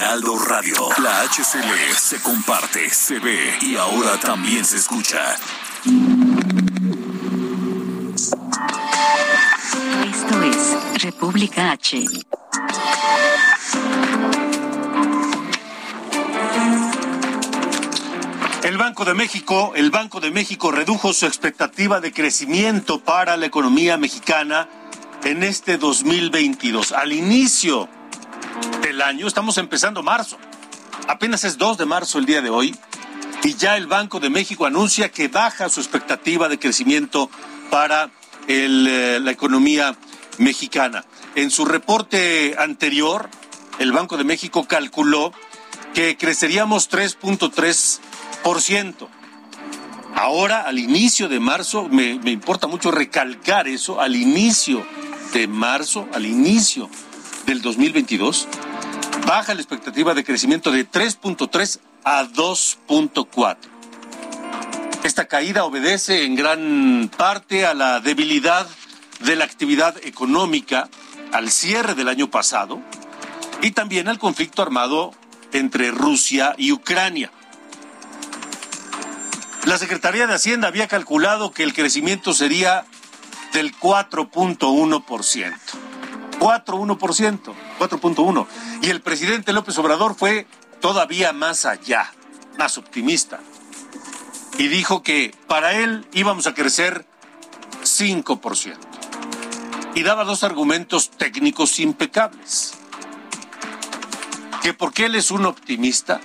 Heraldo Radio. La HCL se comparte, se ve y ahora también se escucha. Esto es República H. El Banco de México, el Banco de México redujo su expectativa de crecimiento para la economía mexicana en este 2022. Al inicio del año, estamos empezando marzo. Apenas es 2 de marzo el día de hoy y ya el Banco de México anuncia que baja su expectativa de crecimiento para eh, la economía mexicana. En su reporte anterior, el Banco de México calculó que creceríamos 3.3%. Ahora, al inicio de marzo, me, me importa mucho recalcar eso, al inicio de marzo, al inicio del 2022, baja la expectativa de crecimiento de 3.3 a 2.4. Esta caída obedece en gran parte a la debilidad de la actividad económica al cierre del año pasado y también al conflicto armado entre Rusia y Ucrania. La Secretaría de Hacienda había calculado que el crecimiento sería del 4.1%. 4.1%, 4.1. Y el presidente López Obrador fue todavía más allá, más optimista. Y dijo que para él íbamos a crecer 5%. Y daba dos argumentos técnicos impecables. Que porque él es un optimista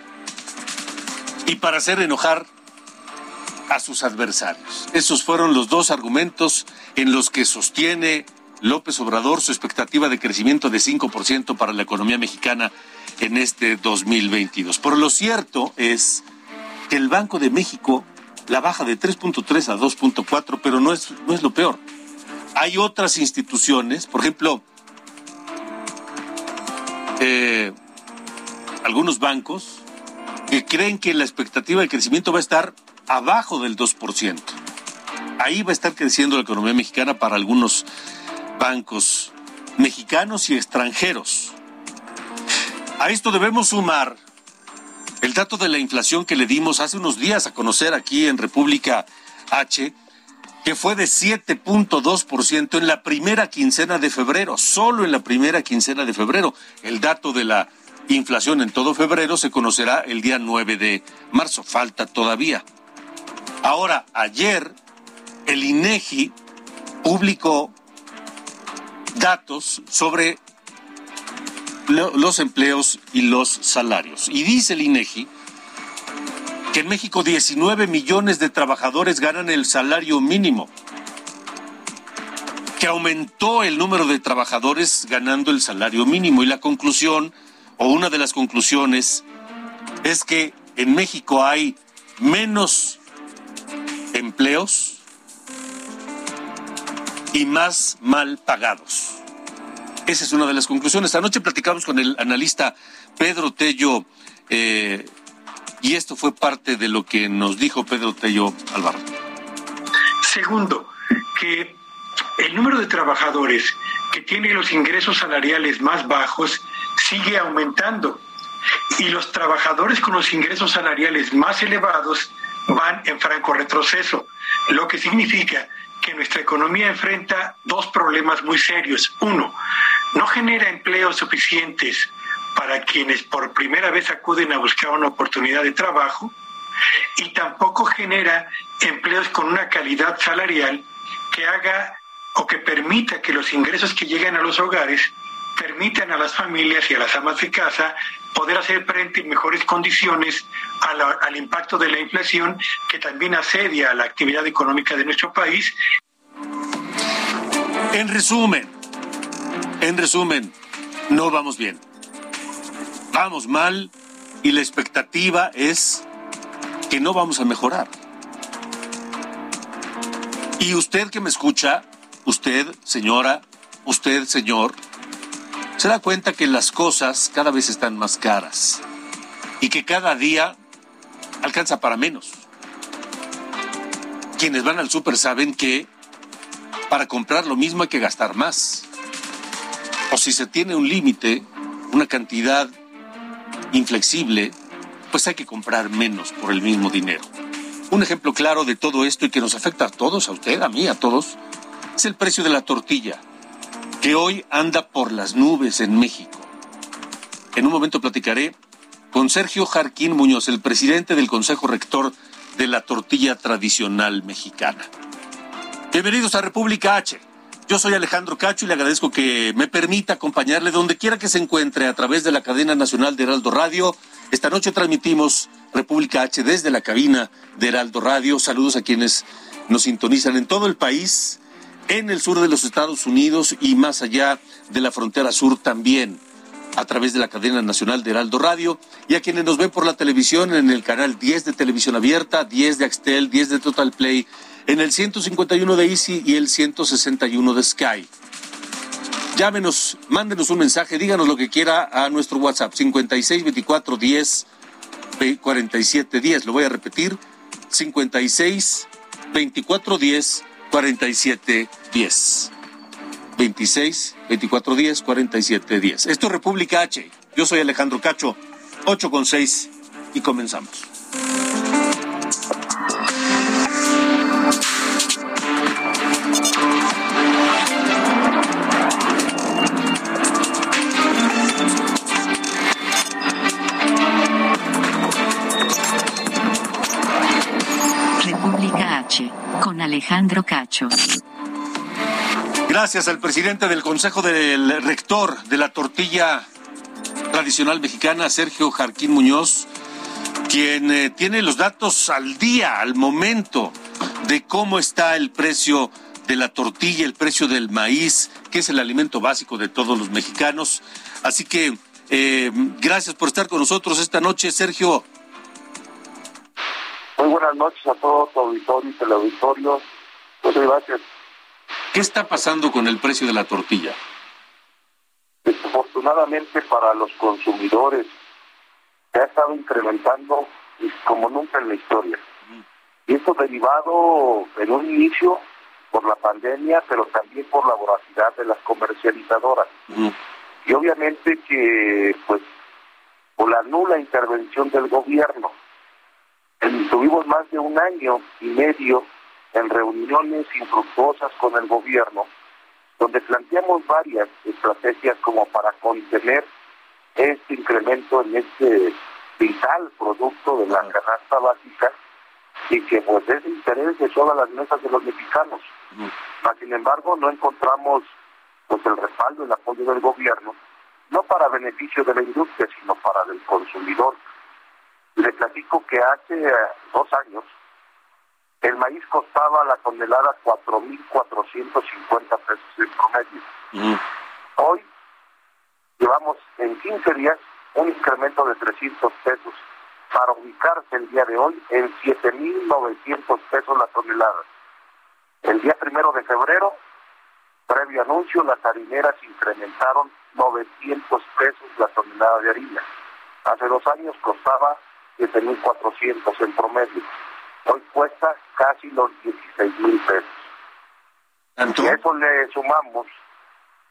y para hacer enojar a sus adversarios. Esos fueron los dos argumentos en los que sostiene López Obrador su expectativa de crecimiento de 5% para la economía mexicana en este 2022. Pero lo cierto es que el Banco de México la baja de 3.3 a 2.4, pero no es, no es lo peor. Hay otras instituciones, por ejemplo, eh, algunos bancos que creen que la expectativa de crecimiento va a estar abajo del 2%. Ahí va a estar creciendo la economía mexicana para algunos bancos mexicanos y extranjeros. A esto debemos sumar el dato de la inflación que le dimos hace unos días a conocer aquí en República H, que fue de 7.2% en la primera quincena de febrero, solo en la primera quincena de febrero. El dato de la inflación en todo febrero se conocerá el día 9 de marzo, falta todavía. Ahora, ayer el INEGI publicó datos sobre los empleos y los salarios. Y dice el INEGI que en México 19 millones de trabajadores ganan el salario mínimo, que aumentó el número de trabajadores ganando el salario mínimo. Y la conclusión, o una de las conclusiones, es que en México hay menos empleos y más mal pagados. Esa es una de las conclusiones. Anoche platicamos con el analista Pedro Tello eh, y esto fue parte de lo que nos dijo Pedro Tello Álvaro. Segundo, que el número de trabajadores que tienen los ingresos salariales más bajos sigue aumentando y los trabajadores con los ingresos salariales más elevados van en franco retroceso, lo que significa que nuestra economía enfrenta dos problemas muy serios. Uno, no genera empleos suficientes para quienes por primera vez acuden a buscar una oportunidad de trabajo y tampoco genera empleos con una calidad salarial que haga o que permita que los ingresos que lleguen a los hogares permitan a las familias y a las amas de casa poder hacer frente en mejores condiciones al impacto de la inflación que también asedia a la actividad económica de nuestro país. En resumen, en resumen, no vamos bien. Vamos mal y la expectativa es que no vamos a mejorar. Y usted que me escucha, usted, señora, usted, señor, se da cuenta que las cosas cada vez están más caras y que cada día alcanza para menos. Quienes van al súper saben que para comprar lo mismo hay que gastar más. O si se tiene un límite, una cantidad inflexible, pues hay que comprar menos por el mismo dinero. Un ejemplo claro de todo esto y que nos afecta a todos, a usted, a mí, a todos, es el precio de la tortilla, que hoy anda por las nubes en México. En un momento platicaré con Sergio Jarquín Muñoz, el presidente del Consejo Rector de la Tortilla Tradicional Mexicana. Bienvenidos a República H. Yo soy Alejandro Cacho y le agradezco que me permita acompañarle donde quiera que se encuentre a través de la cadena nacional de Heraldo Radio. Esta noche transmitimos República H desde la cabina de Heraldo Radio. Saludos a quienes nos sintonizan en todo el país, en el sur de los Estados Unidos y más allá de la frontera sur también a través de la cadena nacional de Heraldo Radio y a quienes nos ven por la televisión en el canal 10 de Televisión Abierta, 10 de Axtel, 10 de Total Play en el 151 de Easy y el 161 de Sky. Llámenos, mándenos un mensaje, díganos lo que quiera a nuestro WhatsApp 56 24 10 47 10. Lo voy a repetir 56 24 10 47 10. 26 24 10 47 10. Esto es República H. Yo soy Alejandro Cacho, 8 con 6 y comenzamos. Alejandro Cacho. Gracias al presidente del Consejo del Rector de la Tortilla Tradicional Mexicana, Sergio Jarquín Muñoz, quien eh, tiene los datos al día, al momento, de cómo está el precio de la tortilla, el precio del maíz, que es el alimento básico de todos los mexicanos. Así que eh, gracias por estar con nosotros esta noche, Sergio. Muy buenas noches a todos tu auditorio y teleauditorio. Muchas gracias. ¿Qué está pasando con el precio de la tortilla? Desafortunadamente para los consumidores se ha estado incrementando como nunca en la historia. Y esto derivado en un inicio por la pandemia, pero también por la voracidad de las comercializadoras. Y obviamente que, pues, por la nula intervención del gobierno, Tuvimos más de un año y medio en reuniones infructuosas con el gobierno, donde planteamos varias estrategias como para contener este incremento en este vital producto de la canasta básica y que pues es de interés de todas las mesas de los mexicanos. sin embargo, no encontramos pues el respaldo, el apoyo del gobierno, no para beneficio de la industria, sino para el consumidor. Le platico que hace eh, dos años el maíz costaba la tonelada 4.450 pesos en promedio. Hoy llevamos en 15 días un incremento de 300 pesos para ubicarse el día de hoy en 7.900 pesos la tonelada. El día primero de febrero, previo anuncio, las harineras incrementaron 900 pesos la tonelada de harina. Hace dos años costaba 7.400 en promedio. Hoy cuesta casi los 16.000 pesos. Y a eso le sumamos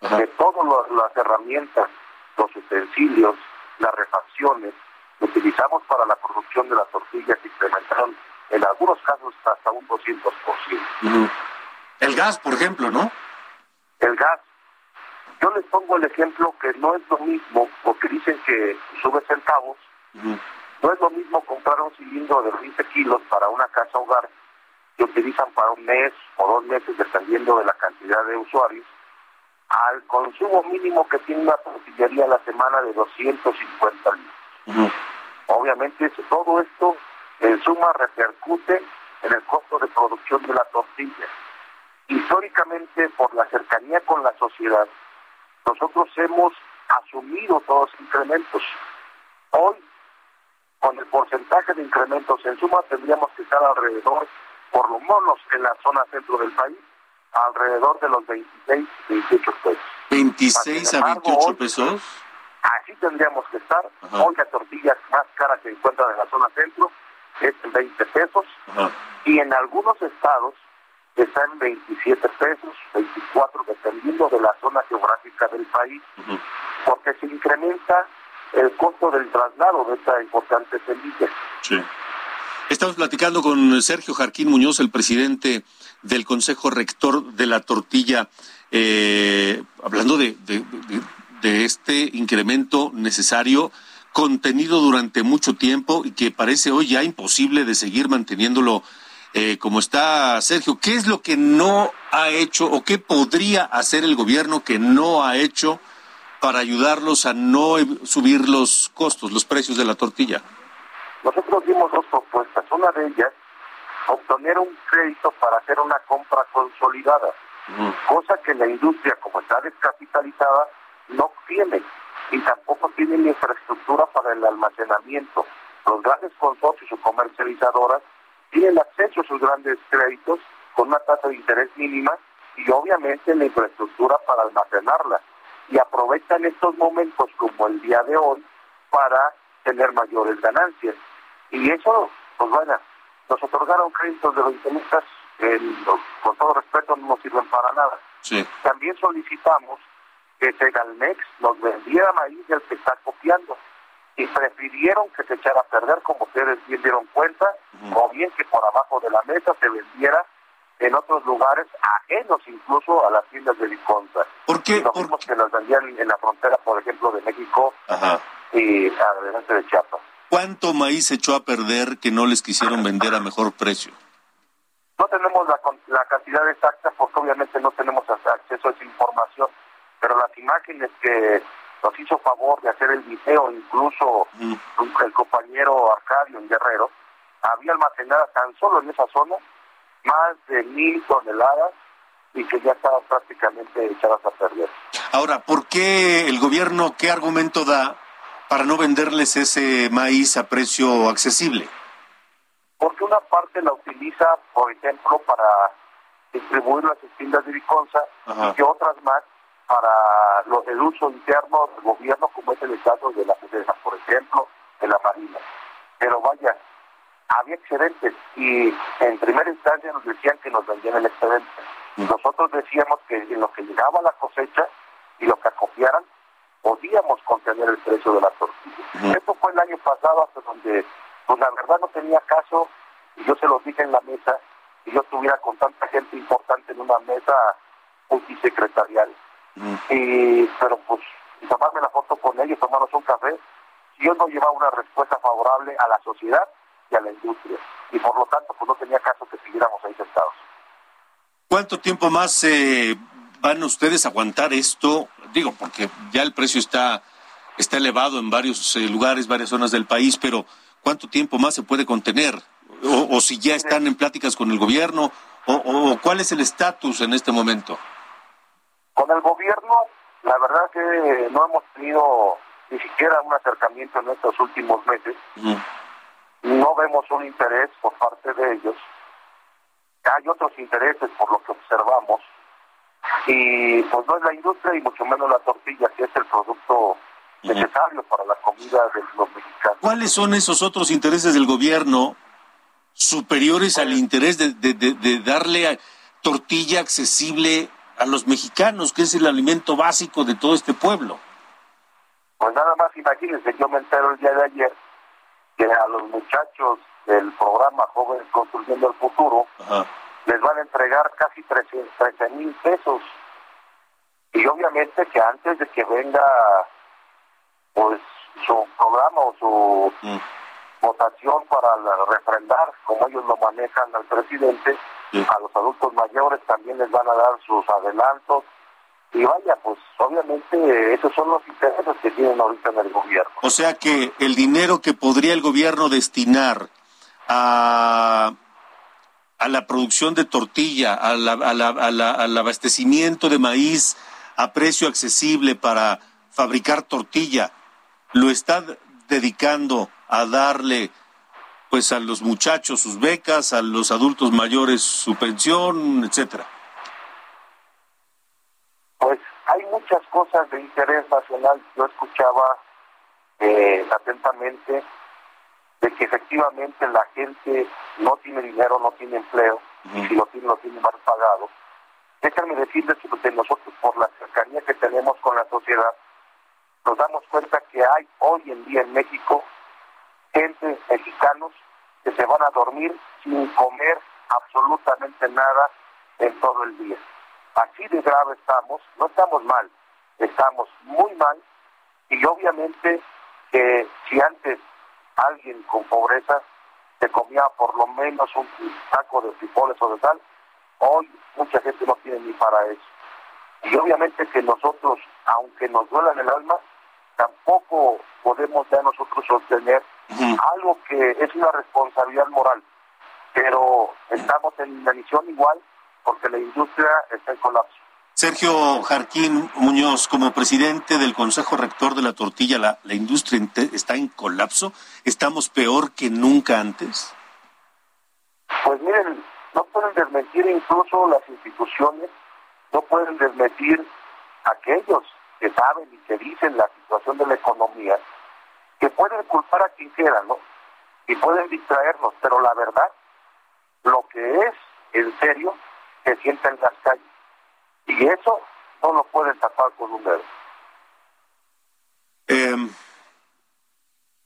que todas las herramientas, los utensilios, las refacciones que utilizamos para la producción de las tortillas incrementaron en algunos casos hasta un 200%. El gas, por ejemplo, ¿no? El gas. Yo les pongo el ejemplo que no es lo mismo, porque dicen que sube centavos, no es lo mismo comprar un cilindro de 20 kilos para una casa hogar que utilizan para un mes o dos meses, dependiendo de la cantidad de usuarios, al consumo mínimo que tiene una tortillería a la semana de 250 litros. Obviamente todo esto en suma repercute en el costo de producción de la tortilla. Históricamente, por la cercanía con la sociedad, nosotros hemos asumido todos los incrementos. Hoy, con el porcentaje de incrementos en suma, tendríamos que estar alrededor, por lo menos en la zona centro del país, alrededor de los 26, 28 pesos. 26 a 28 pesos. Así tendríamos que estar. Hoy la tortilla más cara que encuentra en la zona centro es en 20 pesos. Y en algunos estados está en 27 pesos, 24, dependiendo de la zona geográfica del país, porque se incrementa el costo del traslado de esta importante semilla. Sí. Estamos platicando con Sergio Jarquín Muñoz, el presidente del Consejo Rector de la Tortilla, eh, hablando de, de este incremento necesario contenido durante mucho tiempo y que parece hoy ya imposible de seguir manteniéndolo eh, como está Sergio. ¿Qué es lo que no ha hecho o qué podría hacer el gobierno que no ha hecho para ayudarlos a no subir los costos, los precios de la tortilla? Nosotros dimos dos propuestas. Una de ellas, obtener un crédito para hacer una compra consolidada, cosa que la industria, como está descapitalizada, no tiene y tampoco tiene infraestructura para el almacenamiento. Los grandes consorcios o comercializadoras tienen acceso a sus grandes créditos con una tasa de interés mínima y obviamente la infraestructura para almacenarla. Y aprovechan estos momentos como el día de hoy para tener mayores ganancias. Y eso, pues bueno, nos otorgaron créditos de 20 mil con todo respeto no nos sirven para nada. También solicitamos que Segalmex nos vendiera maíz del que está copiando y prefirieron que se echara a perder, como ustedes bien dieron cuenta, o bien que por abajo de la mesa se vendiera en otros lugares, ajenos incluso a las tiendas de Liconza. ¿Por qué? Nos que nos vendían en la frontera, por ejemplo, de México y adelante de Chiapas. ¿Cuánto maíz se echó a perder que no les quisieron vender a mejor precio? No tenemos la, la cantidad exacta porque obviamente no tenemos acceso a esa información, pero las imágenes que nos hizo favor de hacer el video, incluso el compañero Arcadio en Guerrero, había almacenada tan solo en esa zona más de mil toneladas y que ya estaban prácticamente echadas a perder. Ahora, ¿por qué el gobierno, qué argumento da para no venderles ese maíz a precio accesible? Porque una parte la utiliza, por ejemplo, para distribuir las tiendas de Viconza y otras más para lo, el uso interno del gobierno, como es el caso de la defensa, por ejemplo, de la Marina. Pero vaya, había excedentes y en primera instancia nos decían que nos vendían el excedente. Nosotros decíamos que en lo que llegaba la cosecha y lo que acopiaran, podíamos contener el precio de la tortilla. Esto fue el año pasado hasta donde, pues la verdad no tenía caso, y yo se lo dije en la mesa, y yo estuviera con tanta gente importante en una mesa multisecretarial. Y, pero pues, tomarme la foto con ellos, tomarnos un café, si yo no llevaba una respuesta favorable a la sociedad y a la industria. Y por lo tanto, pues no tenía caso que siguiéramos ahí sentados. ¿Cuánto tiempo más eh, van ustedes a aguantar esto? Digo, porque ya el precio está, está elevado en varios eh, lugares, varias zonas del país, pero ¿cuánto tiempo más se puede contener? O, si ya están en pláticas con el gobierno, o, o cuál es el estatus en este momento. Con el gobierno, la verdad que no hemos tenido ni siquiera un acercamiento en estos últimos meses. No vemos un interés por parte de ellos. Hay otros intereses por lo que observamos. Y pues no es la industria y mucho menos la tortilla, que es el producto necesario para la comida de los mexicanos. ¿Cuáles son esos otros intereses del gobierno superiores al interés de, de, de darle tortilla accesible a los mexicanos, que es el alimento básico de todo este pueblo. Pues nada más imagínense, yo me entero el día de ayer que a los muchachos del programa Jóvenes Construyendo el Futuro les van a entregar casi 13 mil pesos. Y obviamente que antes de que venga pues su programa o su mm. votación para refrendar, como ellos lo manejan al presidente, a los adultos mayores también les van a dar sus adelantos. Y vaya, pues obviamente esos son los intereses que tienen ahorita en el gobierno. O sea que el dinero que podría el gobierno destinar a, a la producción de tortilla, al abastecimiento de maíz a precio accesible para fabricar tortilla, lo está dedicando a darle pues a los muchachos sus becas, a los adultos mayores su pensión, etcétera? Pues hay muchas cosas de interés nacional. Yo escuchaba eh, atentamente de que efectivamente la gente no tiene dinero, no tiene empleo, y si lo tiene, lo tiene mal pagado. Déjame decirles que nosotros, por la cercanía que tenemos con la sociedad, nos damos cuenta que hay hoy en día en México gente, mexicanos, que se van a dormir sin comer absolutamente nada en todo el día. Así de grave estamos, no estamos mal, estamos muy mal y obviamente que si antes alguien con pobreza se comía por lo menos un saco de frijoles o de tal, hoy mucha gente no tiene ni para eso. Y obviamente que nosotros, aunque nos duela en el alma, tampoco podemos ya nosotros sostener algo que es una responsabilidad moral, pero estamos en la misión igual porque la industria está en colapso. Sergio Jarquín Muñoz, como presidente del Consejo Rector de la Tortilla, ¿la, industria está en colapso? ¿Estamos peor que nunca antes? Pues miren, no pueden desmentir incluso las instituciones, no pueden desmentir aquellos que saben y que dicen la situación de la economía, que pueden culpar a quien quiera, ¿no? Y pueden distraernos, pero la verdad, lo que es en serio, se sienta en las calles. Y eso no lo pueden tapar con un dedo. Em,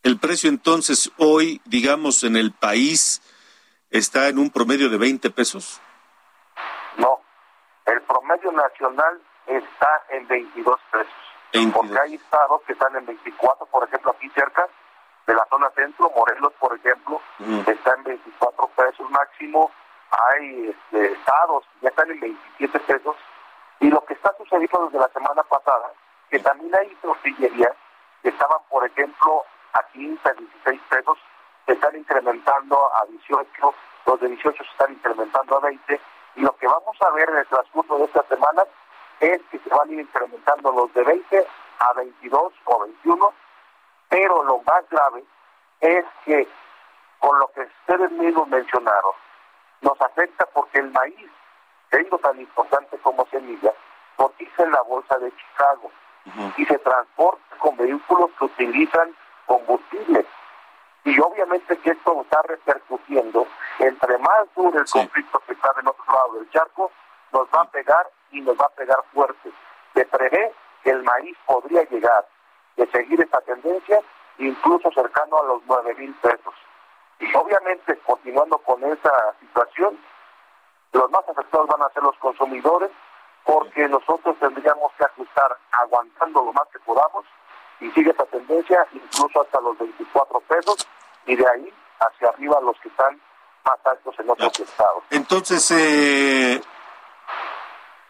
el precio entonces hoy, digamos, en el país está en un promedio de 20 pesos. No, el promedio nacional está en 22 pesos. Porque hay estados que están en 24, por ejemplo, aquí cerca de la zona centro, Morelos, por ejemplo, está en 24 pesos máximo. Hay este, estados que ya están en 27 pesos. Y lo que está sucediendo desde la semana pasada, que también hay tortillerías que estaban, por ejemplo, a 15, a 16 pesos, se están incrementando a 18, los de 18 se están incrementando a 20, y lo que vamos a ver en el transcurso de esta semana es que se van a ir incrementando los de 20 a 22 o 21, pero lo más grave es que con lo que ustedes mismos mencionaron, nos afecta porque el maíz, siendo tan importante como semilla, cotiza en la bolsa de Chicago y se transporta con vehículos que utilizan combustible. Y obviamente que esto está repercutiendo, entre más duro el conflicto que está del otro lado del charco, nos va a pegar y nos va a pegar fuerte. Se prevé que el maíz podría llegar de seguir esta tendencia incluso cercano a los nueve mil pesos. Y obviamente, continuando con esa situación, los más afectados van a ser los consumidores, porque nosotros tendríamos que ajustar aguantando lo más que podamos y sigue esa tendencia incluso hasta los 24 pesos y de ahí hacia arriba los que están más altos en otros estados. Entonces, eh,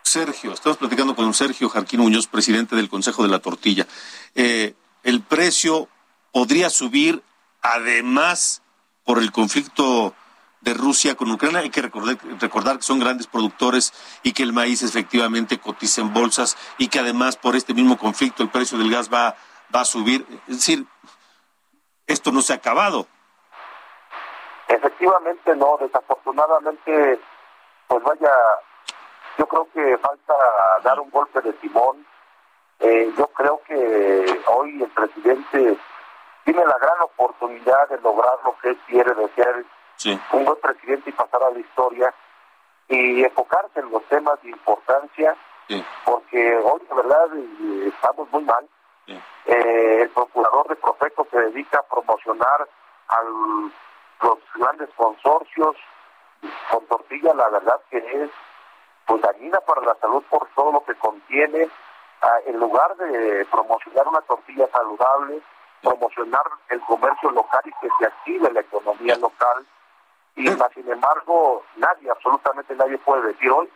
Sergio, estamos platicando con Sergio Jarquín Muñoz, presidente del Consejo de la Tortilla. Eh, el precio podría subir además por el conflicto de Rusia con Ucrania. Hay que recordar, que son grandes productores y que el maíz efectivamente cotiza en bolsas y que además por este mismo conflicto el precio del gas va, va a subir. Es decir, esto no se ha acabado. Efectivamente no, desafortunadamente, pues vaya, yo creo que falta dar un golpe de timón. Eh, yo creo que hoy el presidente tiene la gran oportunidad de lograr lo que él quiere de ser un buen presidente y pasar a la historia y enfocarse en los temas de importancia, porque hoy de verdad eh, estamos muy mal. Eh, el procurador de Profeco se dedica a promocionar a los grandes consorcios con tortilla, la verdad que es pues dañina para la salud por todo lo que contiene. Ah, en lugar de promocionar una tortilla saludable, promocionar el comercio local y que se active la economía local. Y sin embargo, nadie, absolutamente nadie puede decir hoy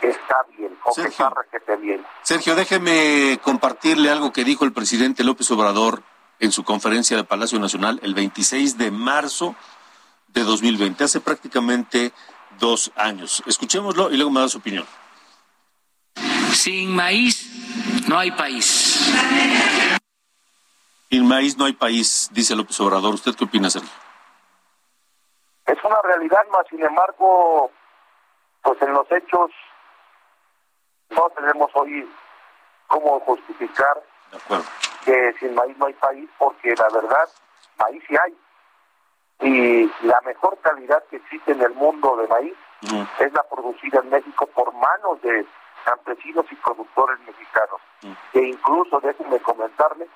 que está bien o que está requete bien. Sergio, déjeme compartirle algo que dijo el presidente López Obrador en su conferencia de Palacio Nacional el 26 de marzo de 2020, hace prácticamente dos años. Escuchémoslo y luego me da su opinión. Sin maíz no hay país. Sin maíz no hay país, dice López Obrador. ¿Usted qué opina, Sergio? Una realidad, más sin embargo, pues en los hechos no tenemos hoy cómo justificar que sin maíz no hay país, porque la verdad, maíz sí hay. Y la mejor calidad que existe en el mundo de maíz es la producida en México por manos de campesinos y productores mexicanos, que incluso, déjenme comentarles,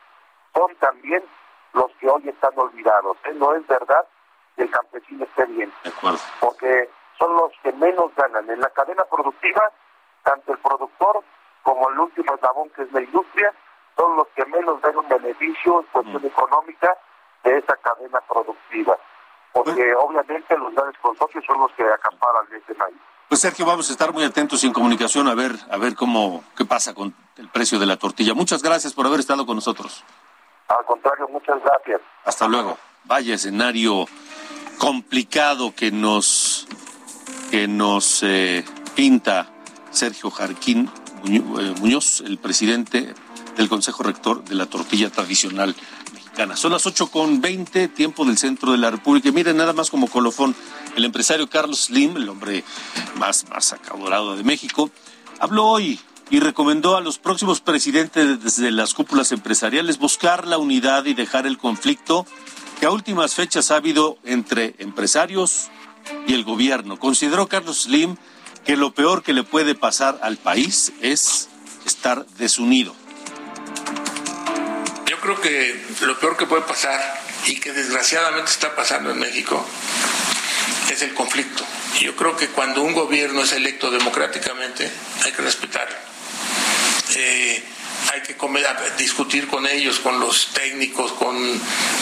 son también los que hoy están olvidados. ¿eh? No es verdad el campesino esté bien, porque son los que menos ganan. En la cadena productiva, tanto el productor como el último eslabón que es la industria, son los que menos ven un beneficio en cuestión económica de esa cadena productiva. Porque obviamente los grandes consorcios son los que acaparan ese maíz. Pues Sergio, vamos a estar muy atentos en comunicación a ver, a ver cómo, qué pasa con el precio de la tortilla. Muchas gracias por haber estado con nosotros. Al contrario, muchas gracias. Hasta luego. Vaya escenario complicado que nos que nos eh, pinta Sergio Jarquín eh, Muñoz, el presidente del Consejo Rector de la Tortilla Tradicional Mexicana. Son las ocho con veinte, tiempo del centro de la República. Y miren, nada más como colofón, el empresario Carlos Slim, el hombre más, más de México, habló hoy y recomendó a los próximos presidentes de las cúpulas empresariales buscar la unidad y dejar el conflicto que a últimas fechas ha habido entre empresarios y el gobierno. Consideró Carlos Slim que lo peor que le puede pasar al país es estar desunido. Yo creo que lo peor que puede pasar y que desgraciadamente está pasando en México es el conflicto. Yo creo que cuando un gobierno es electo democráticamente hay que respetarlo. Eh, hay que discutir con ellos, con los técnicos, con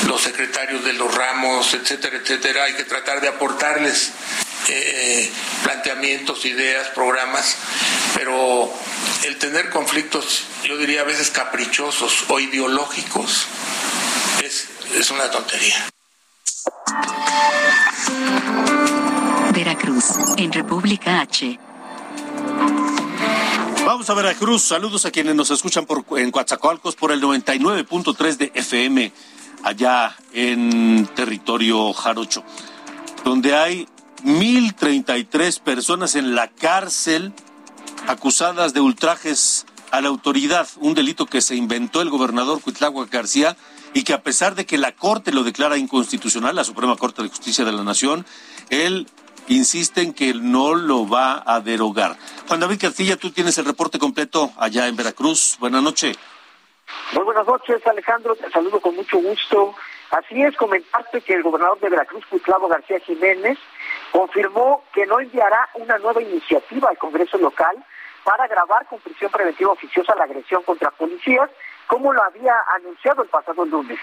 los secretarios de los ramos, etcétera, etcétera. Hay que tratar de aportarles eh, planteamientos, ideas, programas, pero el tener conflictos, yo diría a veces caprichosos o ideológicos, es, es una tontería. Veracruz, en República H. Vamos a Veracruz. Saludos a quienes nos escuchan en Coatzacoalcos por el 99.3 de FM, allá en territorio jarocho, donde hay 1.033 personas en la cárcel acusadas de ultrajes a la autoridad, un delito que se inventó el gobernador Cuitlagua García y que a pesar de que la Corte lo declara inconstitucional, la Suprema Corte de Justicia de la Nación, él insiste en que no lo va a derogar. Juan David Castilla, tú tienes el reporte completo allá en Veracruz. Buenas noches. Muy buenas noches, Alejandro. Te saludo con mucho gusto. Así es, comentarte que el gobernador de Veracruz, Cuitlavo García Jiménez, confirmó que no enviará una nueva iniciativa al Congreso local para grabar con prisión preventiva oficiosa la agresión contra policías, como lo había anunciado el pasado lunes.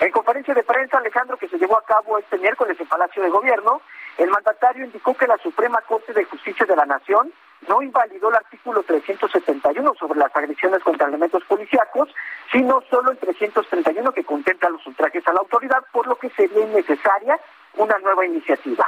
En conferencia de prensa, Alejandro, que se llevó a cabo este miércoles en Palacio de Gobierno, el mandatario indicó que la Suprema Corte de Justicia de la Nación no invalidó el artículo 371 sobre las agresiones contra elementos policíacos, sino solo el 331 que contempla los ultrajes a la autoridad, por lo que sería innecesaria una nueva iniciativa.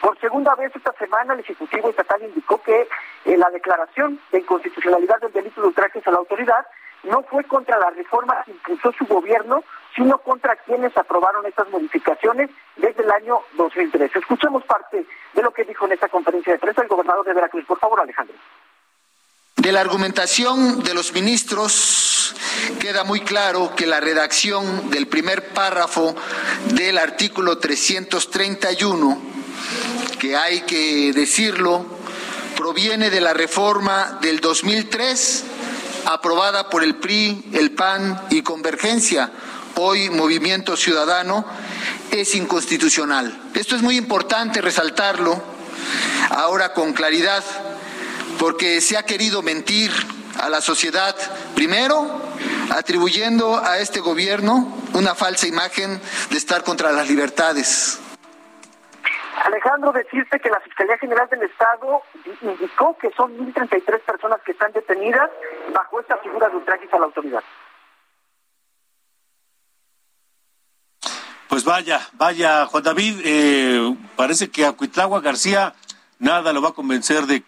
Por segunda vez esta semana el Ejecutivo Estatal indicó que eh, la declaración de inconstitucionalidad del delito de ultrajes a la autoridad no fue contra la reforma que impulsó su gobierno, sino contra quienes aprobaron estas modificaciones desde el año 2003. Escuchemos parte de lo que dijo en esta conferencia de prensa el gobernador de Veracruz. Por favor, Alejandro. De la argumentación de los ministros queda muy claro que la redacción del primer párrafo del artículo 331, que hay que decirlo, proviene de la reforma del 2003 aprobada por el PRI, el PAN y Convergencia, hoy Movimiento Ciudadano, es inconstitucional. Esto es muy importante resaltarlo ahora con claridad, porque se ha querido mentir a la sociedad, primero atribuyendo a este gobierno una falsa imagen de estar contra las libertades. Alejandro, decirte que la Fiscalía General del Estado indicó que son 1.033 personas que están detenidas bajo esta figura de ultrajes a la autoridad. Pues vaya, vaya, Juan David, eh, parece que a Cuitlagua García nada lo va a convencer de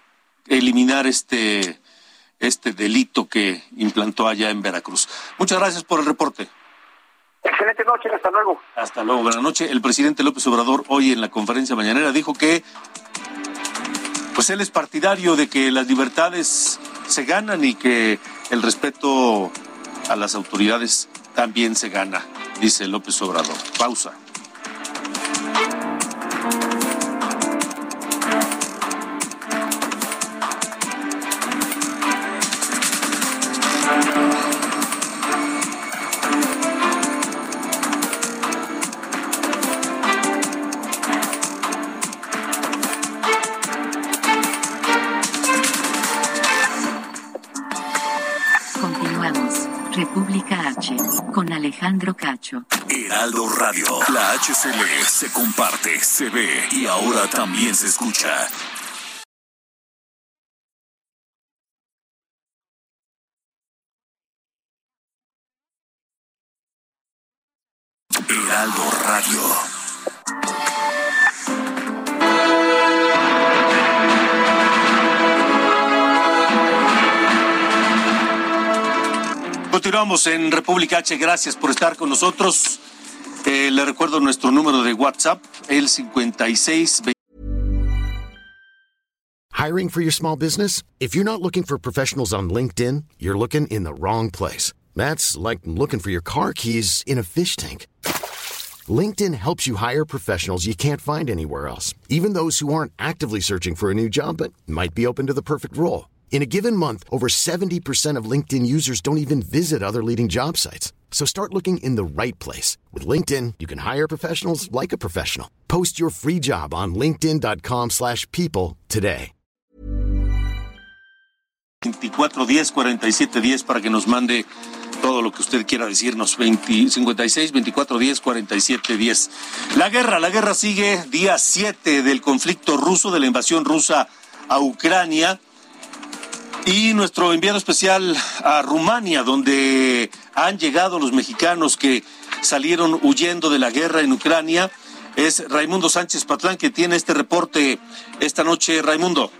eliminar este este delito que implantó allá en Veracruz. Muchas gracias por el reporte. Excelente noche, hasta luego. Hasta luego, buenas noches. El presidente López Obrador hoy en la conferencia mañanera dijo que pues él es partidario de que las libertades se ganan y que el respeto a las autoridades también se gana, dice López Obrador. Pausa. HCL se comparte, se ve y ahora también se escucha. Heraldo Radio. Continuamos en República H. Gracias por estar con nosotros. Eh, le recuerdo nuestro número de WhatsApp, el 56. Hiring for your small business? If you're not looking for professionals on LinkedIn, you're looking in the wrong place. That's like looking for your car keys in a fish tank. LinkedIn helps you hire professionals you can't find anywhere else, even those who aren't actively searching for a new job but might be open to the perfect role. In a given month, over 70% of LinkedIn users don't even visit other leading job sites. So start looking in the right place. With LinkedIn, you can hire professionals like a professional. Post your free job on linkedin.com slash people today. 2410 4710 para que nos mande todo lo que usted quiera decirnos. 20, 56 2410 4710. La guerra, la guerra sigue día 7 del conflicto ruso, de la invasión rusa a Ucrania. Y nuestro enviado especial a Rumania, donde han llegado los mexicanos que salieron huyendo de la guerra en Ucrania, es Raimundo Sánchez Patlán, que tiene este reporte esta noche. Raimundo.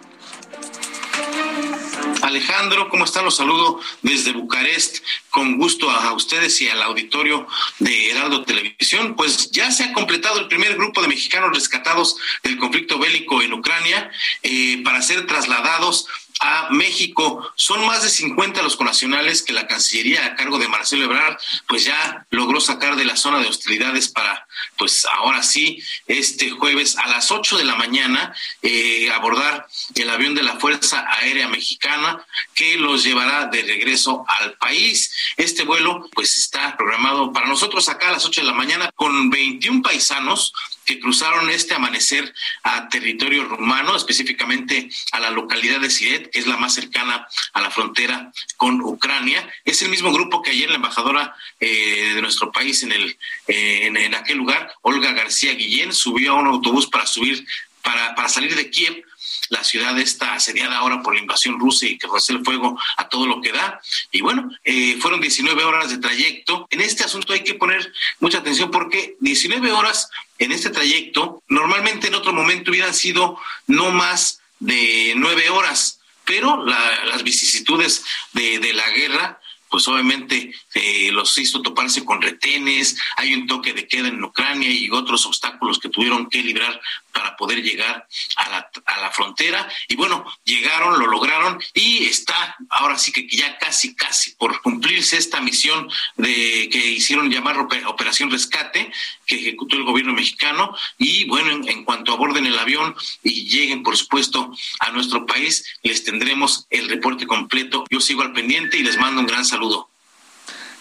Alejandro, ¿cómo están? Los saludo desde Bucarest. Con gusto a ustedes y al auditorio de Heraldo Televisión. Pues ya se ha completado el primer grupo de mexicanos rescatados del conflicto bélico en Ucrania eh, para ser trasladados a México. Son más de 50 los conacionales que la Cancillería a cargo de Marcelo Ebrard pues ya logró sacar de la zona de hostilidades para pues ahora sí este jueves a las 8 de la mañana eh, abordar el avión de la Fuerza Aérea Mexicana que los llevará de regreso al país. Este vuelo pues está programado para nosotros acá a las 8 de la mañana con 21 paisanos que cruzaron este amanecer a territorio rumano, específicamente a la localidad de Siret, que es la más cercana a la frontera con Ucrania. Es el mismo grupo que ayer la embajadora eh, de nuestro país en, el, eh, en, aquel lugar, Olga García Guillén, subió a un autobús para subir, para, para salir de Kiev la ciudad está asediada ahora por la invasión rusa y que fue el fuego a todo lo que da. Y bueno, eh, fueron 19 horas de trayecto. En este asunto hay que poner mucha atención porque 19 horas en este trayecto, normalmente en otro momento hubieran sido no más de nueve horas, pero las vicisitudes de, de la guerra pues obviamente eh, los hizo toparse con retenes, hay un toque de queda en Ucrania y otros obstáculos que tuvieron que librar para poder llegar a la, a la frontera. Y bueno, llegaron, lo lograron y está ahora sí que ya casi, casi por cumplirse esta misión de que hicieron llamar Operación Rescate, que ejecutó el gobierno mexicano. Y bueno, en, en cuanto aborden el avión y lleguen, por supuesto, a nuestro país, les tendremos el reporte completo. Yo sigo al pendiente y les mando un gran saludo.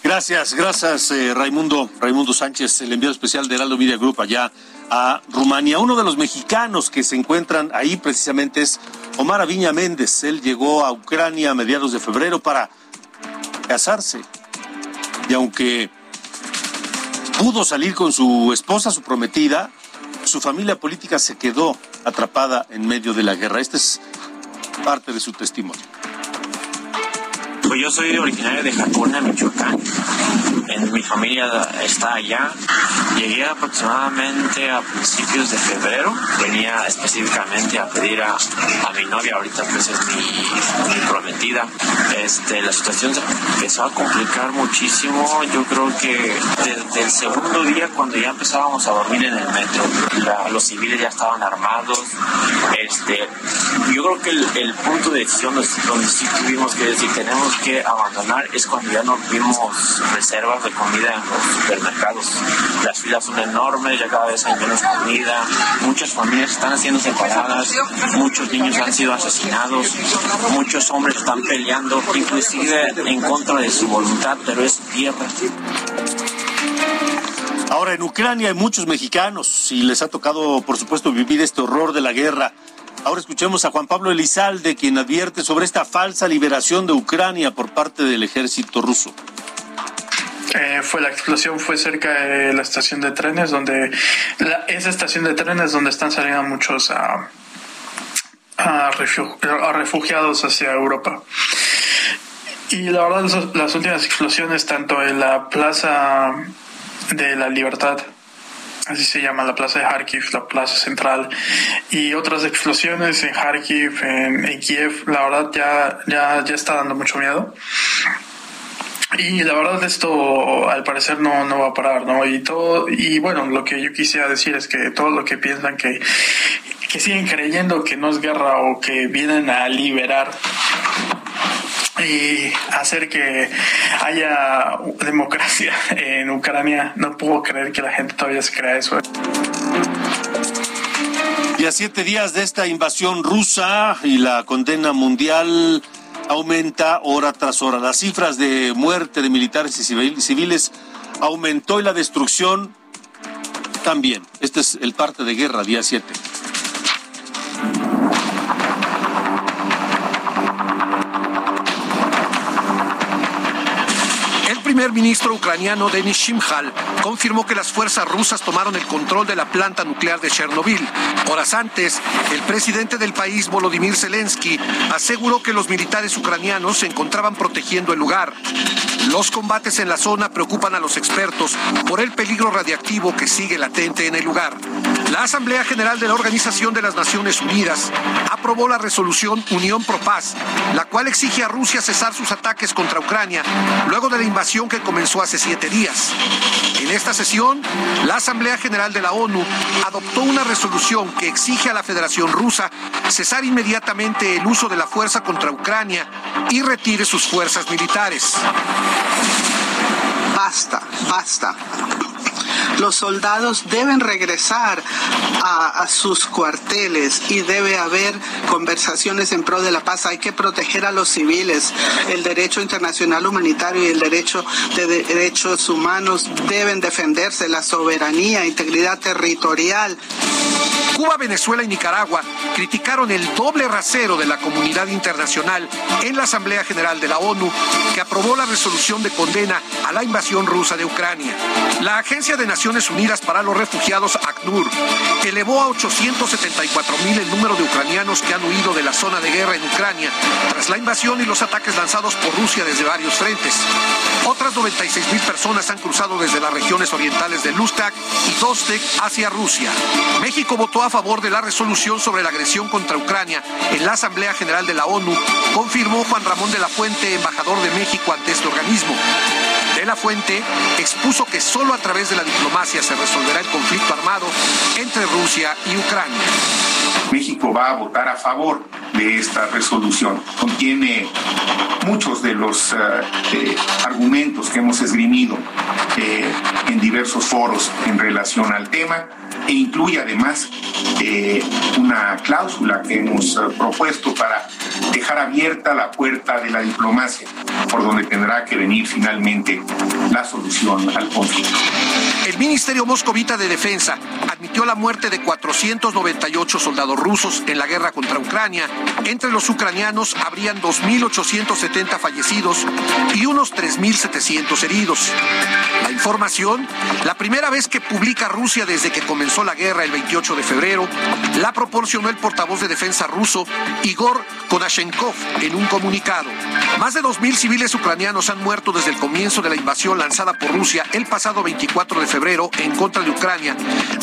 Gracias, gracias eh, Raimundo, Raimundo Sánchez, el enviado especial de Heraldo Media Group allá a Rumania. Uno de los mexicanos que se encuentran ahí precisamente es Omar Aviña Méndez. Él llegó a Ucrania a mediados de febrero para casarse. Y aunque pudo salir con su esposa, su prometida, su familia política se quedó atrapada en medio de la guerra. Este es parte de su testimonio. Pues yo soy originario de Jacona, Michoacán. En mi familia está allá Llegué aproximadamente a principios de febrero. Venía específicamente a pedir a, a mi novia, ahorita pues es mi, mi, prometida. Este, la situación empezó a complicar muchísimo. Yo creo que desde el segundo día, cuando ya empezábamos a dormir en el metro, la, los civiles ya estaban armados. Este, yo creo que el, punto de decisión donde sí tuvimos que decir tenemos que abandonar es cuando ya no vimos reservas de comida en los supermercados. Filas son enormes, ya cada vez hay menos comida, muchas familias están siendo separadas, muchos niños han sido asesinados, muchos hombres están peleando, inclusive en contra de su voluntad, pero es tierra. Ahora, en Ucrania hay muchos mexicanos y les ha tocado, por supuesto, vivir este horror de la guerra. Ahora escuchemos a Juan Pablo Elizalde, quien advierte sobre esta falsa liberación de Ucrania por parte del ejército ruso. Eh, fue la explosión fue cerca de la estación de trenes donde la, esa estación de trenes donde están saliendo muchos a, a, a refugiados hacia Europa y la verdad las últimas explosiones tanto en la plaza de la libertad así se llama la plaza de Kharkiv, la plaza central, y otras explosiones en Kharkiv, en, Kiev, la verdad ya, ya, ya está dando mucho miedo. Y la verdad esto al parecer no, no va a parar, ¿no? Y todo, y bueno, lo que yo quisiera decir es que todo lo que piensan que, que siguen creyendo que no es guerra o que vienen a liberar y hacer que haya democracia en Ucrania. No puedo creer que la gente todavía se crea eso. Y a siete días de esta invasión rusa y la condena mundial aumenta hora tras hora. Las cifras de muerte de militares y civiles aumentó y la destrucción también. Este es el parte de guerra, día 7. Primer ministro ucraniano Denis Shimhal confirmó que las fuerzas rusas tomaron el control de la planta nuclear de Chernobyl. Horas antes, el presidente del país, Volodymyr Zelensky, aseguró que los militares ucranianos se encontraban protegiendo el lugar. Los combates en la zona preocupan a los expertos por el peligro radiactivo que sigue latente en el lugar. La Asamblea General de la Organización de las Naciones Unidas aprobó la resolución Unión Pro Paz, la cual exige a Rusia cesar sus ataques contra Ucrania luego de la invasión que comenzó hace siete días. En esta sesión, la Asamblea General de la ONU adoptó una resolución que exige a la Federación Rusa cesar inmediatamente el uso de la fuerza contra Ucrania y retire sus fuerzas militares. Basta, basta. Los soldados deben regresar a, sus cuarteles y debe haber conversaciones en pro de la paz. Hay que proteger a los civiles. El derecho internacional humanitario y el derecho de derechos humanos deben defenderse. La soberanía, integridad territorial. Cuba, Venezuela y Nicaragua criticaron el doble rasero de la comunidad internacional en la Asamblea General de la ONU, que aprobó la resolución de condena a la invasión rusa de Ucrania. La Agencia de Naciones Unidas para los Refugiados, ACNUR, elevó a 874 mil el número de ucranianos que han huido de la zona de guerra en Ucrania tras la invasión y los ataques lanzados por Rusia desde varios frentes. Otras 96 mil personas han cruzado desde las regiones orientales de Lustak y Dostek hacia Rusia. México votó a favor de la resolución sobre la agresión contra Ucrania en la Asamblea General de la ONU, confirmó Juan Ramón de la Fuente, embajador de México ante este organismo. La Fuente expuso que solo a través de la diplomacia se resolverá el conflicto armado entre Rusia y Ucrania. México va a votar a favor de esta resolución. Contiene muchos de los eh, eh, argumentos que hemos esgrimido eh, en diversos foros en relación al tema e incluye además una cláusula que hemos propuesto para dejar abierta la puerta de la diplomacia, por donde tendrá que venir finalmente la solución al conflicto. El Ministerio Moscovita de Defensa admitió la muerte de 498 soldados rusos en la guerra contra Ucrania. Entre los ucranianos habrían 2.870 fallecidos y unos 3.700 heridos. La información, la primera vez que publica Rusia desde que comenzó la guerra el 28 de febrero, la proporcionó el portavoz de defensa ruso Igor Konashenkov en un comunicado. Más de 2.000 civiles ucranianos han muerto desde el comienzo de la invasión lanzada por Rusia el pasado 24 de febrero en contra de Ucrania,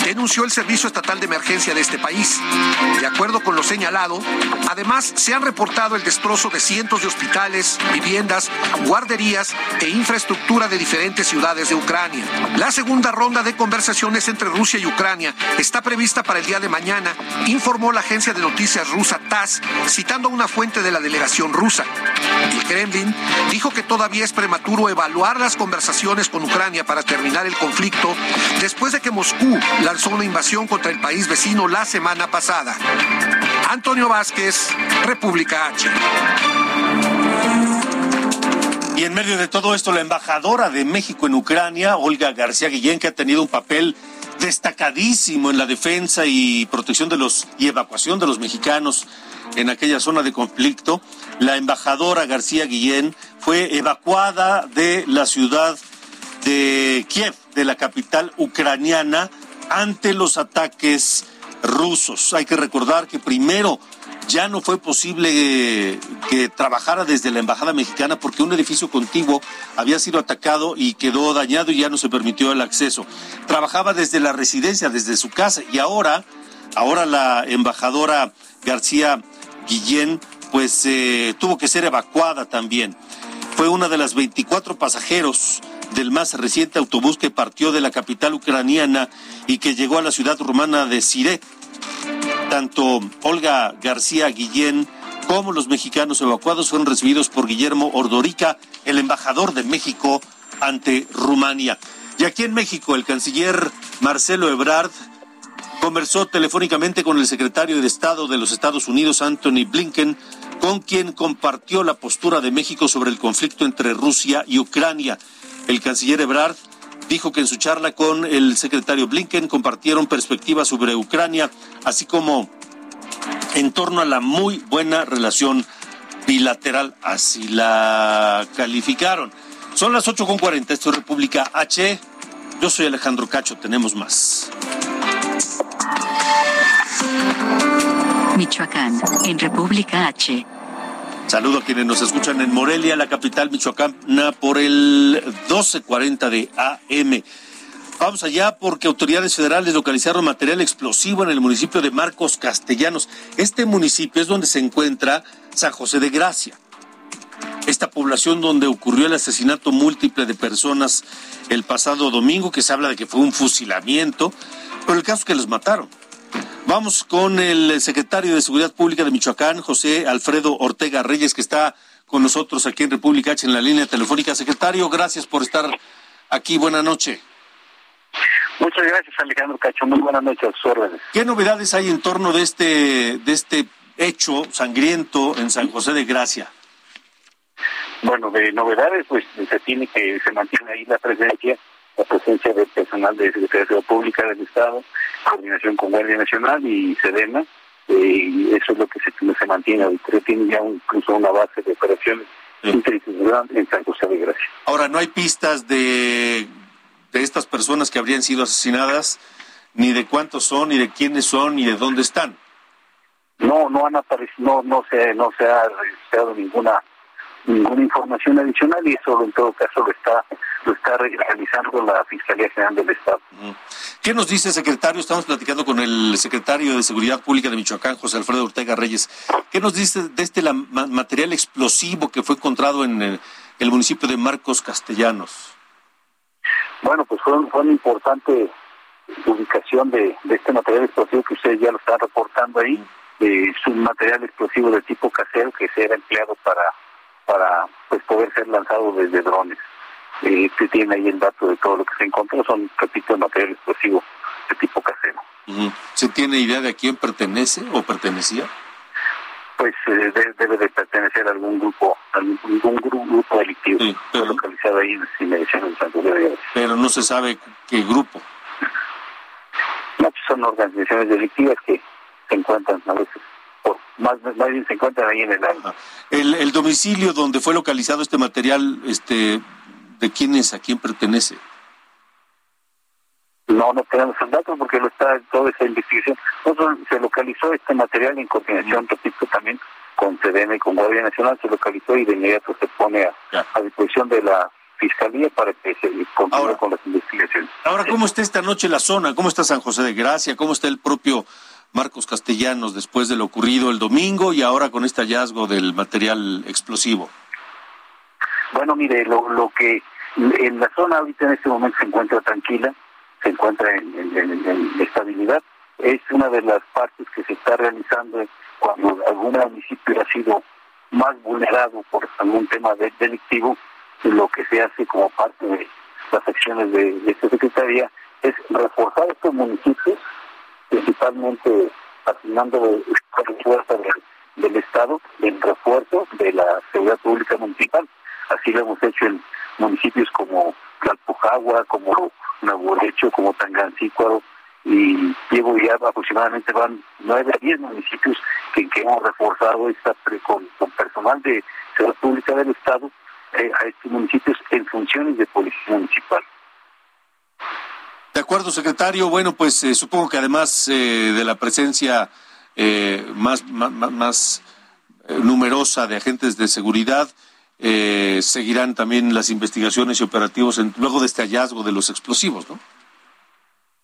denunció el Servicio Estatal de Emergencia de este país. De acuerdo con lo señalado, además se han reportado el destrozo de cientos de hospitales, viviendas, guarderías e infraestructura de diferentes ciudades de Ucrania. La segunda ronda de conversaciones entre Rusia y Ucrania está prevista para el día de mañana, informó la agencia de noticias rusa TASS, citando a una fuente de la delegación rusa. El Kremlin dijo que todavía es prematuro evaluar las conversaciones con Ucrania para terminar el conflicto después de que Moscú lanzó una invasión contra el país vecino la semana pasada. Antonio Vázquez, República H. Y en medio de todo esto, la embajadora de México en Ucrania, Olga García Guillén, que ha tenido un papel destacadísimo en la defensa y protección de los y evacuación de los mexicanos en aquella zona de conflicto, la embajadora García Guillén fue evacuada de la ciudad de Kiev, de la capital ucraniana, ante los ataques rusos. Hay que recordar que primero ya no fue posible que trabajara desde la embajada mexicana porque un edificio contiguo había sido atacado y quedó dañado y ya no se permitió el acceso. Trabajaba desde la residencia, desde su casa y ahora, ahora la embajadora García Guillén, pues eh, tuvo que ser evacuada también. Fue una de las 24 pasajeros del más reciente autobús que partió de la capital ucraniana y que llegó a la ciudad rumana de Siret. Tanto Olga García Guillén como los mexicanos evacuados fueron recibidos por Guillermo Ordorica, el embajador de México ante Rumania. Y aquí en México, el canciller Marcelo Ebrard conversó telefónicamente con el secretario de Estado de los Estados Unidos, Anthony Blinken, con quien compartió la postura de México sobre el conflicto entre Rusia y Ucrania. El canciller Ebrard dijo que en su charla con el secretario Blinken compartieron perspectivas sobre Ucrania, así como en torno a la muy buena relación bilateral, así la calificaron. Son las 8.40, esto es República H. Yo soy Alejandro Cacho, tenemos más. Michoacán, en República H. Saludo a quienes nos escuchan en Morelia, la capital michoacana, por el 1240 de AM. Vamos allá porque autoridades federales localizaron material explosivo en el municipio de Marcos Castellanos. Este municipio es donde se encuentra San José de Gracia. Esta población donde ocurrió el asesinato múltiple de personas el pasado domingo, que se habla de que fue un fusilamiento, pero el caso es que los mataron. Vamos con el secretario de Seguridad Pública de Michoacán, José Alfredo Ortega Reyes, que está con nosotros aquí en República H en la línea telefónica. Secretario, gracias por estar aquí. Buenas noches. Muchas gracias, Alejandro Cacho. Muy buenas noches a sus órdenes. ¿Qué novedades hay en torno de este, de este hecho sangriento en San José de Gracia? Bueno, de novedades, pues se tiene que se mantiene ahí la presencia la presencia del personal de Secretaría Pública del Estado, coordinación con Guardia Nacional y Sedena, eh, y eso es lo que se, se mantiene. Ahorita tiene ya incluso una base de operaciones interinstitucional en San José de Gracia. Ahora, ¿no hay pistas de, de estas personas que habrían sido asesinadas, ni de cuántos son, ni de quiénes son, ni de dónde están? No, no han aparecido, no, no se, no se ha registrado ninguna ninguna información adicional y eso en todo caso lo está lo está realizando la Fiscalía General del Estado. ¿Qué nos dice, secretario? Estamos platicando con el secretario de Seguridad Pública de Michoacán, José Alfredo Ortega Reyes. ¿Qué nos dice de este la, material explosivo que fue encontrado en el, municipio de Marcos Castellanos? Bueno, pues fue, fue una importante ubicación de, este material explosivo que ustedes ya lo están reportando ahí. es un material explosivo de tipo casero que se era empleado para para pues poder ser lanzado desde drones. Eh, se tiene ahí el dato de todo lo que se encontró, son, repito, material explosivo de tipo casero. ¿Se tiene idea de a quién pertenece o pertenecía? Pues eh, debe de pertenecer a algún grupo, algún, grupo delictivo localizado ahí en de San de Pero no se sabe qué grupo. No, pues, son organizaciones delictivas que se encuentran a veces más, más bien se encuentran ahí en el área. El, el domicilio donde fue localizado este material, este, ¿de quién es? ¿A quién pertenece? No, no tenemos el dato porque lo está toda esa investigación. Nosotros se localizó este material en coordinación, repito, también con CDN y con Guardia Nacional, se localizó y de inmediato se pone a, a disposición de la Fiscalía para que se continúe con las investigaciones. Ahora, ¿cómo está esta noche la zona? ¿Cómo está San José de Gracia? ¿Cómo está el propio Marcos Castellanos después de lo ocurrido el domingo y ahora con este hallazgo del material explosivo? Bueno, mire, lo, lo que en la zona ahorita en este momento se encuentra tranquila, se encuentra en, estabilidad. Es una de las partes que se está realizando cuando algún municipio ha sido más vulnerado por algún tema delictivo, lo que se hace como parte de las acciones de, esta Secretaría es reforzar estos municipios, principalmente asignando fuerza del, Estado en refuerzo de la seguridad pública municipal. Así lo hemos hecho en municipios como Tlalpujagua, como Naburecho, como Tangancícuaro, y llevo ya aproximadamente van nueve a diez municipios que, hemos reforzado esta con, personal de seguridad pública del Estado eh, a estos municipios en funciones de policía municipal. De acuerdo, secretario. Bueno, pues eh, supongo que además eh, de la presencia más, más, más numerosa de agentes de seguridad, eh, seguirán también las investigaciones y operativos luego de este hallazgo de los explosivos, ¿no?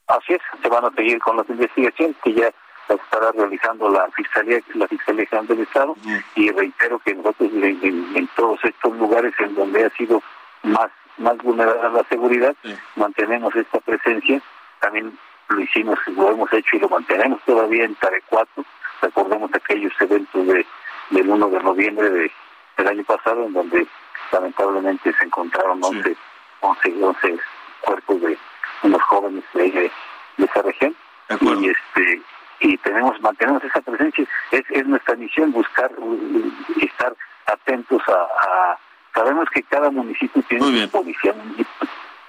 Así es, se van a seguir con las investigaciones que ya estará realizando la Fiscalía, la Fiscalía General del Estado, y reitero que nosotros en, todos estos lugares en donde ha sido más, más vulnerada la seguridad, mantenemos esta presencia, también lo hicimos, lo hemos hecho y lo mantenemos todavía en Tarecuato, recordemos aquellos eventos de, del 1 de noviembre de el año pasado, en donde lamentablemente se encontraron 11, 11, cuerpos de unos jóvenes de, esa región. Y este y tenemos mantenemos esa presencia. Es, es nuestra misión buscar y estar atentos a, Sabemos que cada municipio tiene su policía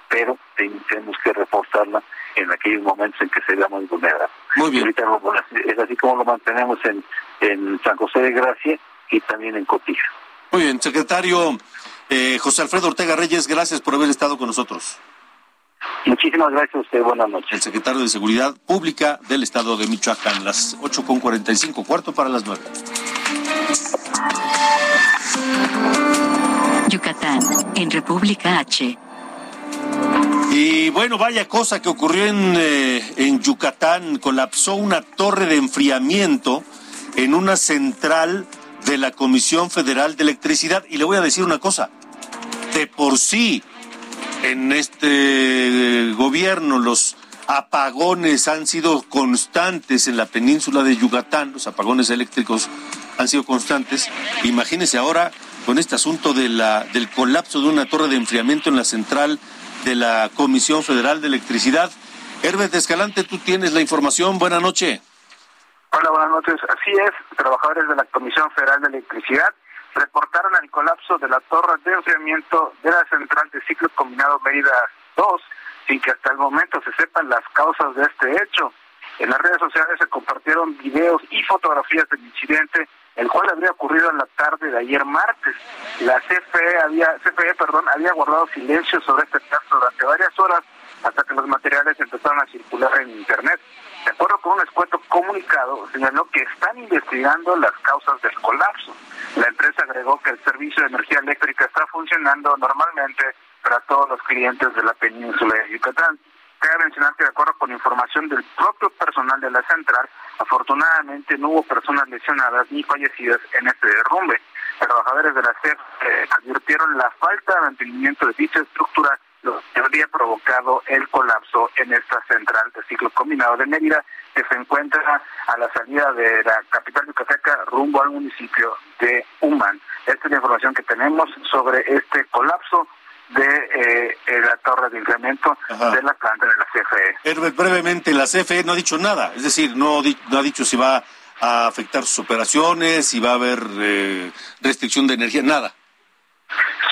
pero tenemos que reforzarla en aquellos momentos en que se vea muy vulnerable. Muy bien. es así como lo mantenemos en, en San José de Gracia y también en Cotija. Muy bien, secretario eh, José Alfredo Ortega Reyes, gracias por haber estado con nosotros. Muchísimas gracias a usted, buenas noches. El secretario de Seguridad Pública del Estado de Michoacán, las 8.45, cuarto para las 9. Yucatán, en República H. Y bueno, vaya cosa que ocurrió en, eh, en Yucatán, colapsó una torre de enfriamiento en una central de la Comisión Federal de Electricidad. Y le voy a decir una cosa, de por sí en este gobierno los apagones han sido constantes en la península de Yucatán, los apagones eléctricos han sido constantes. Imagínese ahora con este asunto de la, del colapso de una torre de enfriamiento en la central de la Comisión Federal de Electricidad. Herbert Escalante, tú tienes la información. Buenas noches. Hola, buenas noches. Así es, trabajadores de la Comisión Federal de Electricidad reportaron el colapso de la torre de enfriamiento de la central de ciclo combinado Mérida 2, sin que hasta el momento se sepan las causas de este hecho. En las redes sociales se compartieron videos y fotografías del incidente, el cual habría ocurrido en la tarde de ayer martes. La CFE había, CFE, perdón, había guardado silencio sobre este caso durante varias horas hasta que los materiales empezaron a circular en Internet. De acuerdo con un escueto comunicado, señaló que están investigando las causas del colapso. La empresa agregó que el servicio de energía eléctrica está funcionando normalmente para todos los clientes de la península de Yucatán. Cabe mencionar que de acuerdo con información del propio personal de la central, afortunadamente no hubo personas lesionadas ni fallecidas en este derrumbe. Trabajadores de la CEP eh, advirtieron la falta de mantenimiento de dicha estructura lo que habría provocado el colapso en esta central de ciclo combinado de Mérida, que se encuentra a la salida de la capital yucateca rumbo al municipio de Humán. Esta es la información que tenemos sobre este colapso de eh, la torre de incremento de la planta de la CFE. Herbert, brevemente, la CFE no ha dicho nada, es decir, no, no ha dicho si va a afectar sus operaciones, si va a haber eh, restricción de energía, nada.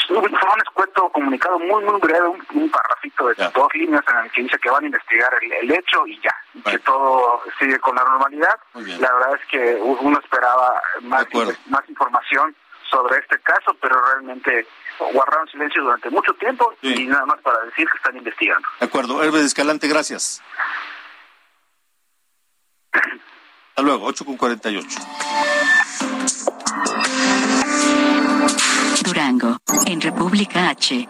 Fue un escueto comunicado muy, muy breve, un, un parrafito de dos líneas en el que dice que van a investigar el, hecho y ya, que todo sigue con la normalidad. La verdad es que uno esperaba más, más información sobre este caso, pero realmente guardaron silencio durante mucho tiempo y nada más para decir que están investigando. De acuerdo, Herbert Escalante, gracias. Hasta luego, 8 con 48. Durango, en República H.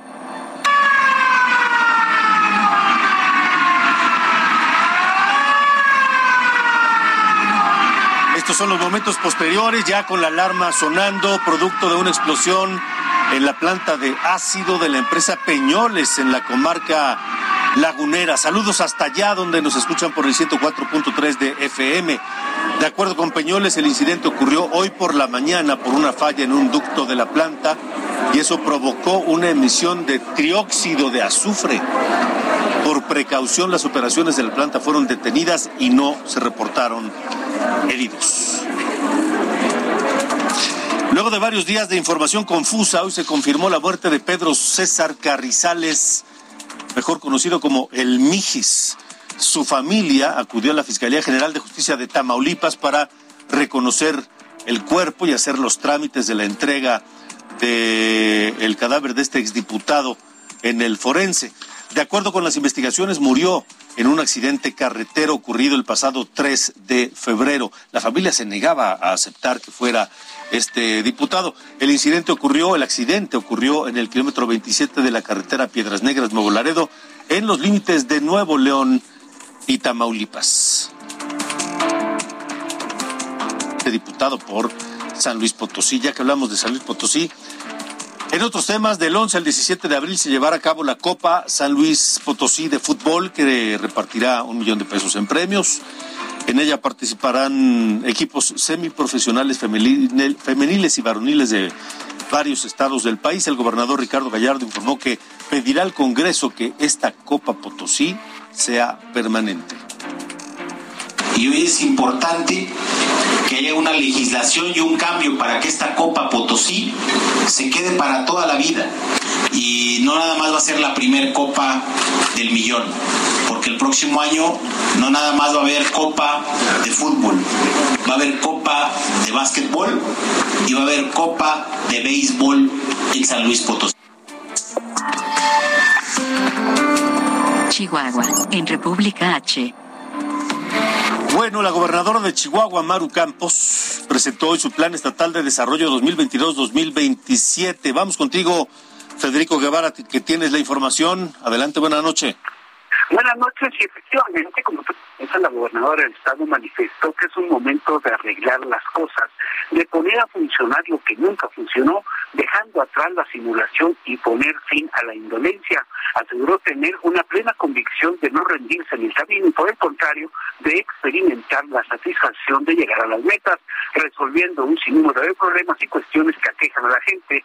Estos son los momentos posteriores, ya con la alarma sonando, producto de una explosión en la planta de ácido de la empresa Peñoles en la comarca lagunera. Saludos hasta allá donde nos escuchan por el 104.3 de FM. De acuerdo con Peñoles, el incidente ocurrió hoy por la mañana por una falla en un ducto de la planta y eso provocó una emisión de trióxido de azufre. Por precaución, las operaciones de la planta fueron detenidas y no se reportaron heridos. Luego de varios días de información confusa, hoy se confirmó la muerte de Pedro César Carrizales mejor conocido como el Mijis. Su familia acudió a la Fiscalía General de Justicia de Tamaulipas para reconocer el cuerpo y hacer los trámites de la entrega del cadáver de este exdiputado en el forense. De acuerdo con las investigaciones, murió en un accidente carretero ocurrido el pasado 3 de febrero. La familia se negaba a aceptar que fuera este diputado. El incidente ocurrió, el accidente ocurrió en el kilómetro 27 de la carretera Piedras Negras Nuevo en los límites de Nuevo León y Tamaulipas. Este diputado por San Luis Potosí, ya que hablamos de San Luis Potosí. En otros temas, del 11 al 17 de abril se llevará a cabo la Copa San Luis Potosí de fútbol, que repartirá un millón de pesos en premios. En ella participarán equipos semiprofesionales femeniles y varoniles de varios estados del país. El gobernador Ricardo Gallardo informó que pedirá al Congreso que esta Copa Potosí sea permanente. Y hoy es importante que haya una legislación y un cambio para que esta Copa Potosí se quede para toda la vida. Y no nada más va a ser la primer Copa del Millón porque el próximo año no nada más va a haber copa de fútbol, va a haber copa de básquetbol y va a haber copa de béisbol en San Luis Potosí. Chihuahua, en República H. Bueno, la gobernadora de Chihuahua, Maru Campos, presentó hoy su plan estatal de desarrollo 2022-2027. Vamos contigo, Federico Guevara, que tienes la información. Adelante, buena noche. Buenas noches y efectivamente, como la gobernadora del estado manifestó que es un momento de arreglar las cosas, de poner a funcionar lo que nunca funcionó, dejando atrás la simulación y poner fin a la indolencia. Aseguró tener una plena convicción de no rendirse en el camino y por el contrario de experimentar la satisfacción de llegar a las metas, resolviendo un sinnúmero de problemas y cuestiones que aquejan a la gente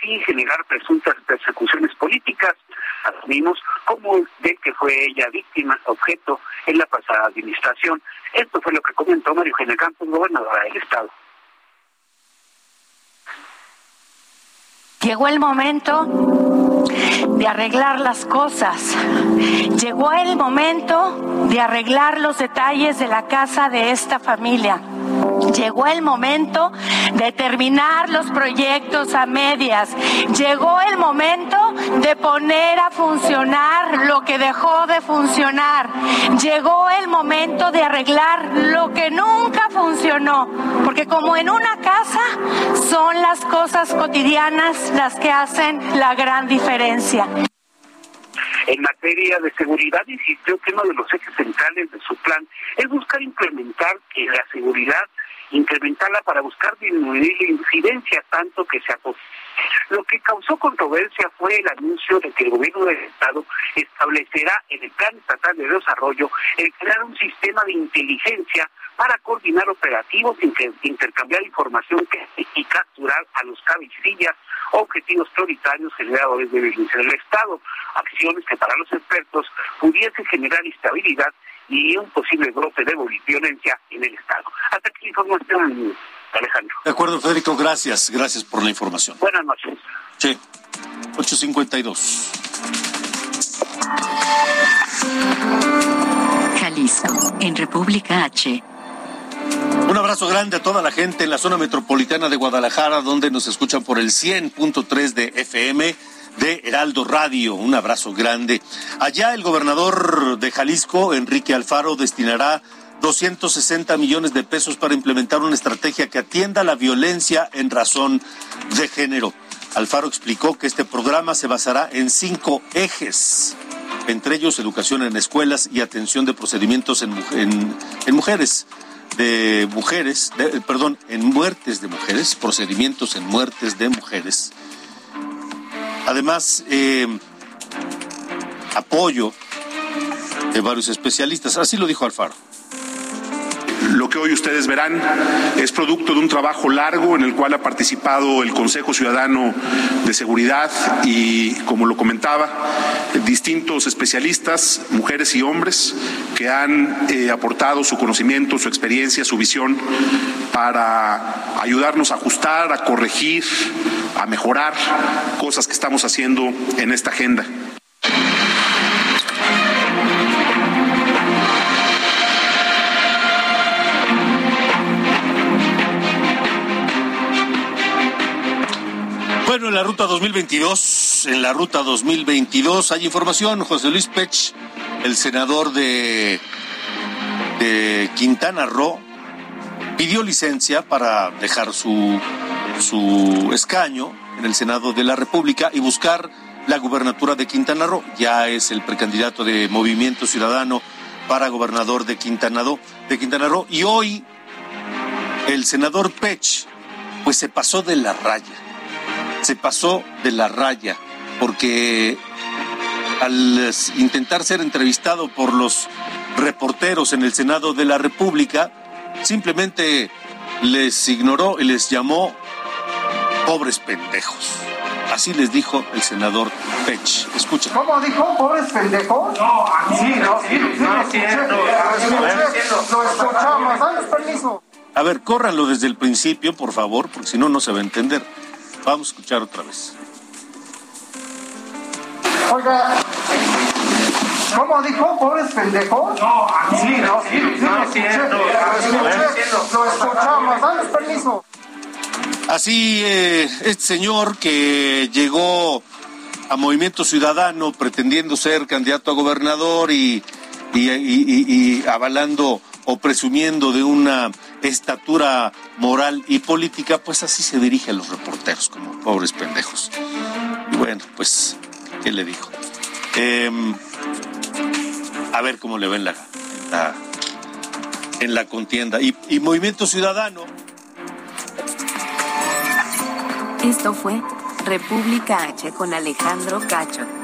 sin generar presuntas persecuciones políticas, asumimos como de que fue ella víctima, objeto en la pasada administración. Esto fue lo que comentó Mario Eugenia Campos, gobernadora del Estado. Llegó el momento de arreglar las cosas. Llegó el momento de arreglar los detalles de la casa de esta familia. Llegó el momento de terminar los proyectos a medias. Llegó el momento de poner a funcionar lo que dejó de funcionar. Llegó el momento de arreglar lo que nunca funcionó. Porque como en una casa son las cosas cotidianas las que hacen la gran diferencia. En materia de seguridad, insistió que uno de los ejes centrales de su plan es buscar implementar que la seguridad incrementarla para buscar disminuir la incidencia tanto que se Lo que causó controversia fue el anuncio de que el gobierno del Estado establecerá en el Plan Estatal de Desarrollo el crear un sistema de inteligencia para coordinar operativos, intercambiar información y capturar a los cabecillas objetivos prioritarios generadores de violencia del Estado, acciones que para los expertos pudiesen generar estabilidad y un posible brote de violencia en el Estado. Hasta aquí la información, Alejandro. De acuerdo, Federico, gracias. Gracias por la información. Buenas noches. Sí, 852. Jalisco, en República H. Un abrazo grande a toda la gente en la zona metropolitana de Guadalajara, donde nos escuchan por el 100.3 de FM de Heraldo Radio. Un abrazo grande. Allá el gobernador de Jalisco, Enrique Alfaro, destinará 260 millones de pesos para implementar una estrategia que atienda la violencia en razón de género. Alfaro explicó que este programa se basará en cinco ejes, entre ellos educación en escuelas y atención de procedimientos en, en mujeres. de mujeres, perdón, en muertes de mujeres, procedimientos en muertes de mujeres. Además, eh, apoyo de varios especialistas. Así lo dijo Alfaro. Que hoy ustedes verán es producto de un trabajo largo en el cual ha participado el Consejo Ciudadano de Seguridad y, como lo comentaba, distintos especialistas, mujeres y hombres, que han eh, aportado su conocimiento, su experiencia, su visión para ayudarnos a ajustar, a corregir, a mejorar cosas que estamos haciendo en esta agenda. Bueno, en la ruta 2022, en la ruta 2022 hay información. José Luis Pech, el senador de, de Quintana Roo, pidió licencia para dejar su, su escaño en el Senado de la República y buscar la gubernatura de Quintana Roo. Ya es el precandidato de Movimiento Ciudadano para gobernador de Quintana Roo. De Quintana Roo. Y hoy el senador Pech pues se pasó de la raya se pasó de la raya, porque al intentar ser entrevistado por los reporteros en el Senado de la República, simplemente les ignoró y les llamó pobres pendejos. Así les dijo el senador Pech. Escuchen. ¿Cómo dijo? ¿Pobres pendejos? No, sí, no, sí, sí, Lo escuchamos, danos permiso. A ver, córranlo desde el principio, por favor, porque si no, no se va a entender. Vamos a escuchar otra vez. Oiga, ¿cómo dijo? ¿Pobres pendejos? No, sí, no, sí, no, sí, Lo escuchamos, danos permiso. Así, eh, este señor que llegó a Movimiento Ciudadano pretendiendo ser candidato a gobernador y, y, y, y avalando o presumiendo de una estatura moral y política, pues así se dirige a los reporteros, como pobres pendejos. Y bueno, pues, ¿qué le dijo? Em, a ver cómo le ven la, la, en la contienda. Y, y Movimiento Ciudadano. Esto fue República H con Alejandro Cacho.